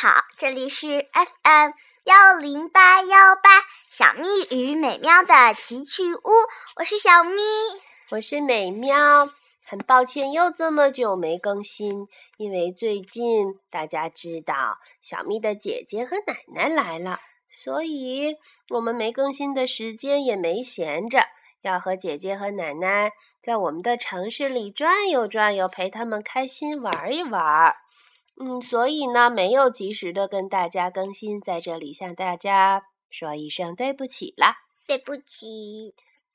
好，这里是 FM 幺零八幺八小咪与美喵的奇趣屋，我是小咪，我是美喵。很抱歉又这么久没更新，因为最近大家知道小咪的姐姐和奶奶来了，所以我们没更新的时间也没闲着，要和姐姐和奶奶在我们的城市里转悠转悠，陪他们开心玩一玩。嗯，所以呢，没有及时的跟大家更新，在这里向大家说一声对不起啦，对不起。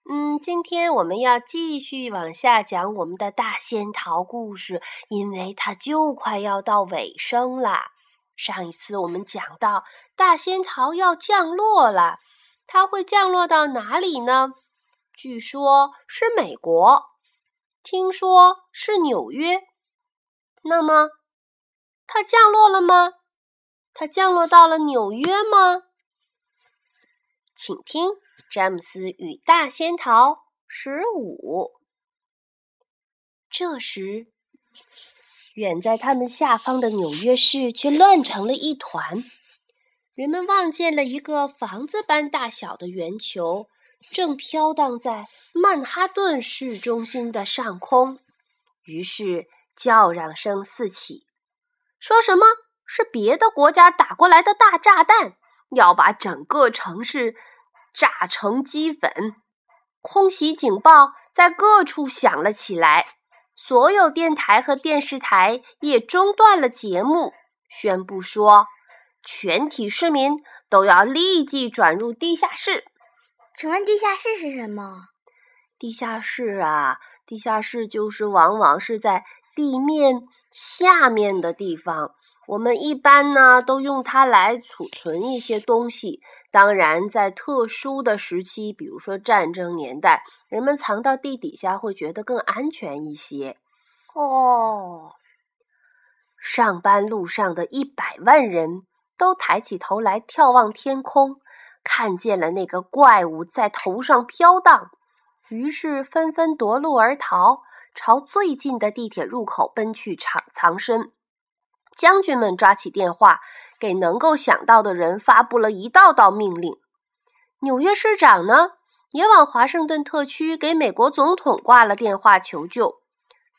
嗯，今天我们要继续往下讲我们的大仙桃故事，因为它就快要到尾声啦。上一次我们讲到大仙桃要降落了，它会降落到哪里呢？据说是美国，听说是纽约。那么？它降落了吗？它降落到了纽约吗？请听《詹姆斯与大仙桃》十五。这时，远在他们下方的纽约市却乱成了一团。人们望见了一个房子般大小的圆球，正飘荡在曼哈顿市中心的上空。于是，叫嚷声四起。说什么是别的国家打过来的大炸弹，要把整个城市炸成齑粉？空袭警报在各处响了起来，所有电台和电视台也中断了节目，宣布说全体市民都要立即转入地下室。请问地下室是什么？地下室啊，地下室就是往往是在地面。下面的地方，我们一般呢都用它来储存一些东西。当然，在特殊的时期，比如说战争年代，人们藏到地底下会觉得更安全一些。哦，上班路上的一百万人都抬起头来眺望天空，看见了那个怪物在头上飘荡，于是纷纷夺路而逃。朝最近的地铁入口奔去藏藏身。将军们抓起电话，给能够想到的人发布了一道道命令。纽约市长呢，也往华盛顿特区给美国总统挂了电话求救。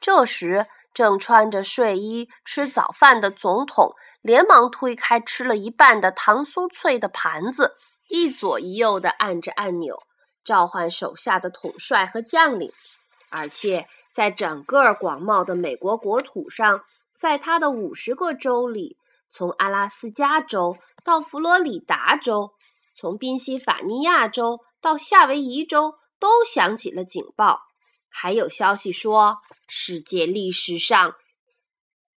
这时，正穿着睡衣吃早饭的总统，连忙推开吃了一半的糖酥脆的盘子，一左一右地按着按钮，召唤手下的统帅和将领，而且。在整个广袤的美国国土上，在他的五十个州里，从阿拉斯加州到佛罗里达州，从宾夕法尼亚州到夏威夷州，都响起了警报。还有消息说，世界历史上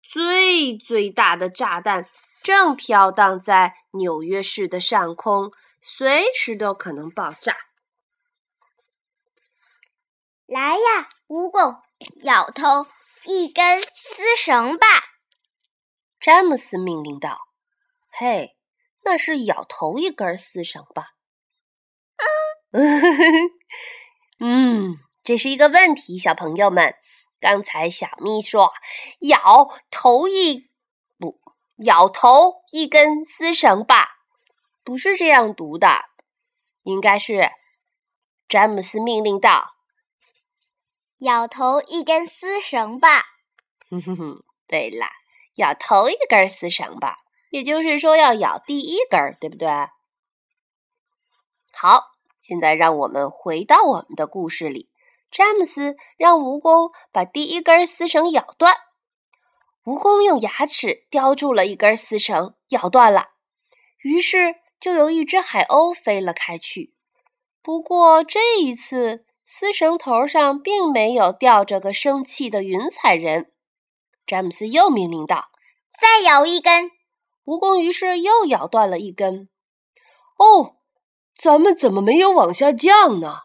最最大的炸弹正飘荡在纽约市的上空，随时都可能爆炸。来呀，蜈蚣！咬头一根丝绳吧，詹姆斯命令道。“嘿，那是咬头一根丝绳吧？”“嗯，嗯，这是一个问题，小朋友们。刚才小咪说咬头一不咬头一根丝绳吧，不是这样读的，应该是詹姆斯命令道。”咬头一根丝绳吧。哼哼哼，对了，咬头一根丝绳吧，也就是说要咬第一根，对不对？好，现在让我们回到我们的故事里。詹姆斯让蜈蚣把第一根丝绳咬断，蜈蚣用牙齿叼住了一根丝绳，咬断了，于是就有一只海鸥飞了开去。不过这一次。丝绳头上并没有吊着个生气的云彩人。詹姆斯又命令道：“再咬一根。”蜈蚣于是又咬断了一根。哦，咱们怎么没有往下降呢？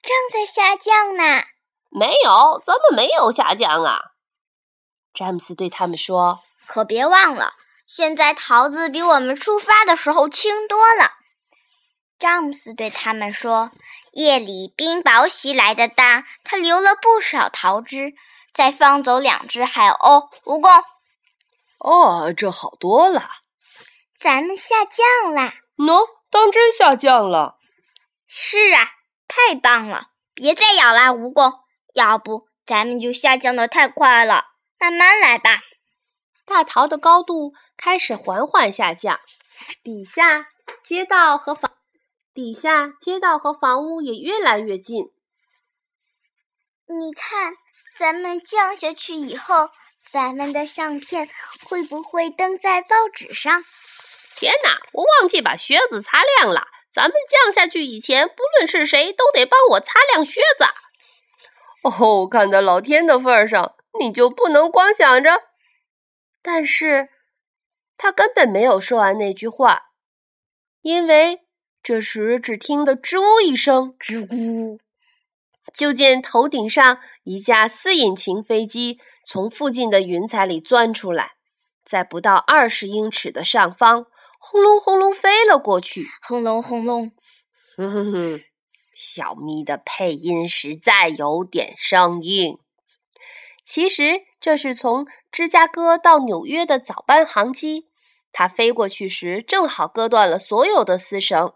正在下降呢。没有，咱们没有下降啊。詹姆斯对他们说：“可别忘了，现在桃子比我们出发的时候轻多了。”詹姆斯对他们说：“夜里冰雹袭来的大，他留了不少桃汁。再放走两只海鸥，蜈蚣。”哦，这好多了。咱们下降啦！喏，当真下降了。是啊，太棒了！别再咬啦，蜈蚣，要不咱们就下降的太快了。慢慢来吧。大桃的高度开始缓缓下降，底下街道和房底下街道和房屋也越来越近。你看，咱们降下去以后。咱们的相片会不会登在报纸上？天哪，我忘记把靴子擦亮了。咱们降下去以前，不论是谁都得帮我擦亮靴子。哦，看在老天的份上，你就不能光想着？但是，他根本没有说完那句话，因为这时只听得“吱呜”一声，吱咕，就见头顶上一架四引擎飞机。从附近的云彩里钻出来，在不到二十英尺的上方，轰隆轰隆飞了过去。轰隆轰隆，哼哼哼，小咪的配音实在有点生硬。其实这是从芝加哥到纽约的早班航机，它飞过去时正好割断了所有的丝绳，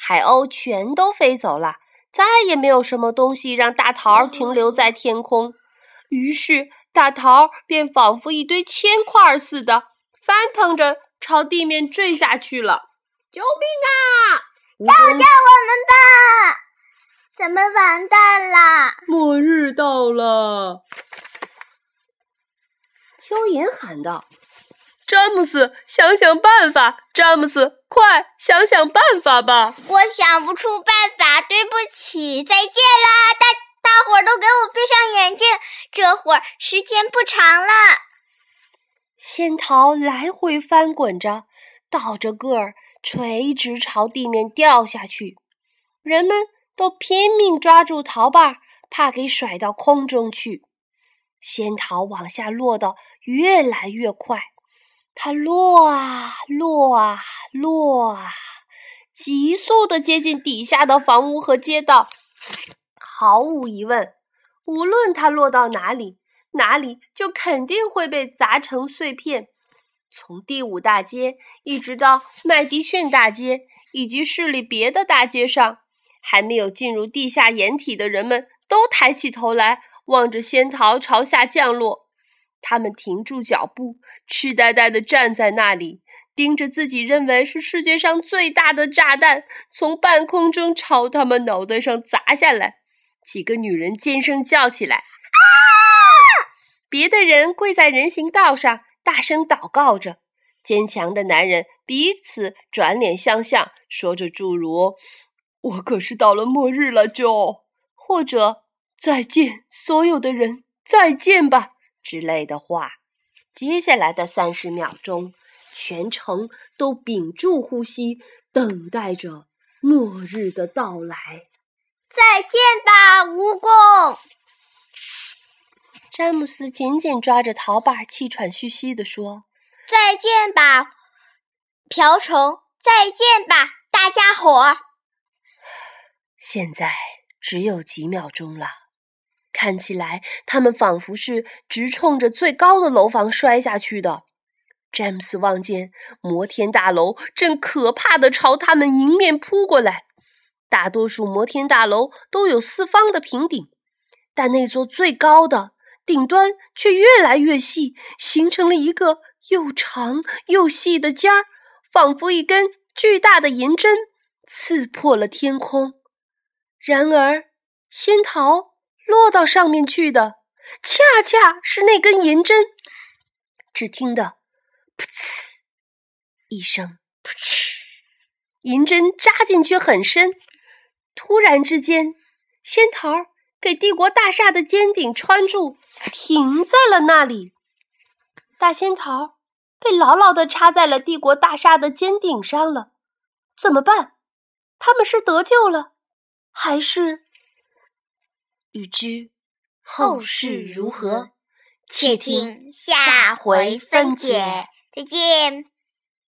海鸥全都飞走了，再也没有什么东西让大桃停留在天空。于是。大桃便仿佛一堆铅块似的翻腾着朝地面坠下去了！救命啊！救救我们吧！咱们完蛋了！末日到了！蚯蚓喊道：“詹姆斯，想想办法！詹姆斯，快想想办法吧！”我想不出办法，对不起，再见啦，大。大伙儿都给我闭上眼睛，这会儿时间不长了。仙桃来回翻滚着，倒着个儿，垂直朝地面掉下去。人们都拼命抓住桃把，怕给甩到空中去。仙桃往下落得越来越快，它落啊落啊落啊，急速地接近底下的房屋和街道。毫无疑问，无论它落到哪里，哪里就肯定会被砸成碎片。从第五大街一直到麦迪逊大街以及市里别的大街上，还没有进入地下掩体的人们都抬起头来，望着仙桃朝下降落。他们停住脚步，痴呆呆地站在那里，盯着自己认为是世界上最大的炸弹从半空中朝他们脑袋上砸下来。几个女人尖声叫起来：“啊！”别的人跪在人行道上，大声祷告着。坚强的男人彼此转脸相向，说着诸如“我可是到了末日了，就”或者“再见，所有的人，再见吧”之类的话。接下来的三十秒钟，全程都屏住呼吸，等待着末日的到来。再见吧，蜈蚣！詹姆斯紧紧抓着桃把，气喘吁吁地说：“再见吧，瓢虫！再见吧，大家伙！”现在只有几秒钟了，看起来他们仿佛是直冲着最高的楼房摔下去的。詹姆斯望见摩天大楼正可怕的朝他们迎面扑过来。大多数摩天大楼都有四方的平顶，但那座最高的顶端却越来越细，形成了一个又长又细的尖儿，仿佛一根巨大的银针刺破了天空。然而，仙桃落到上面去的，恰恰是那根银针。只听得“噗呲”一声，“噗嗤”，银针扎进去很深。突然之间，仙桃儿给帝国大厦的尖顶穿住，停在了那里。大仙桃被牢牢地插在了帝国大厦的尖顶上了。怎么办？他们是得救了，还是……欲知后事如何，且听下回分解。再见。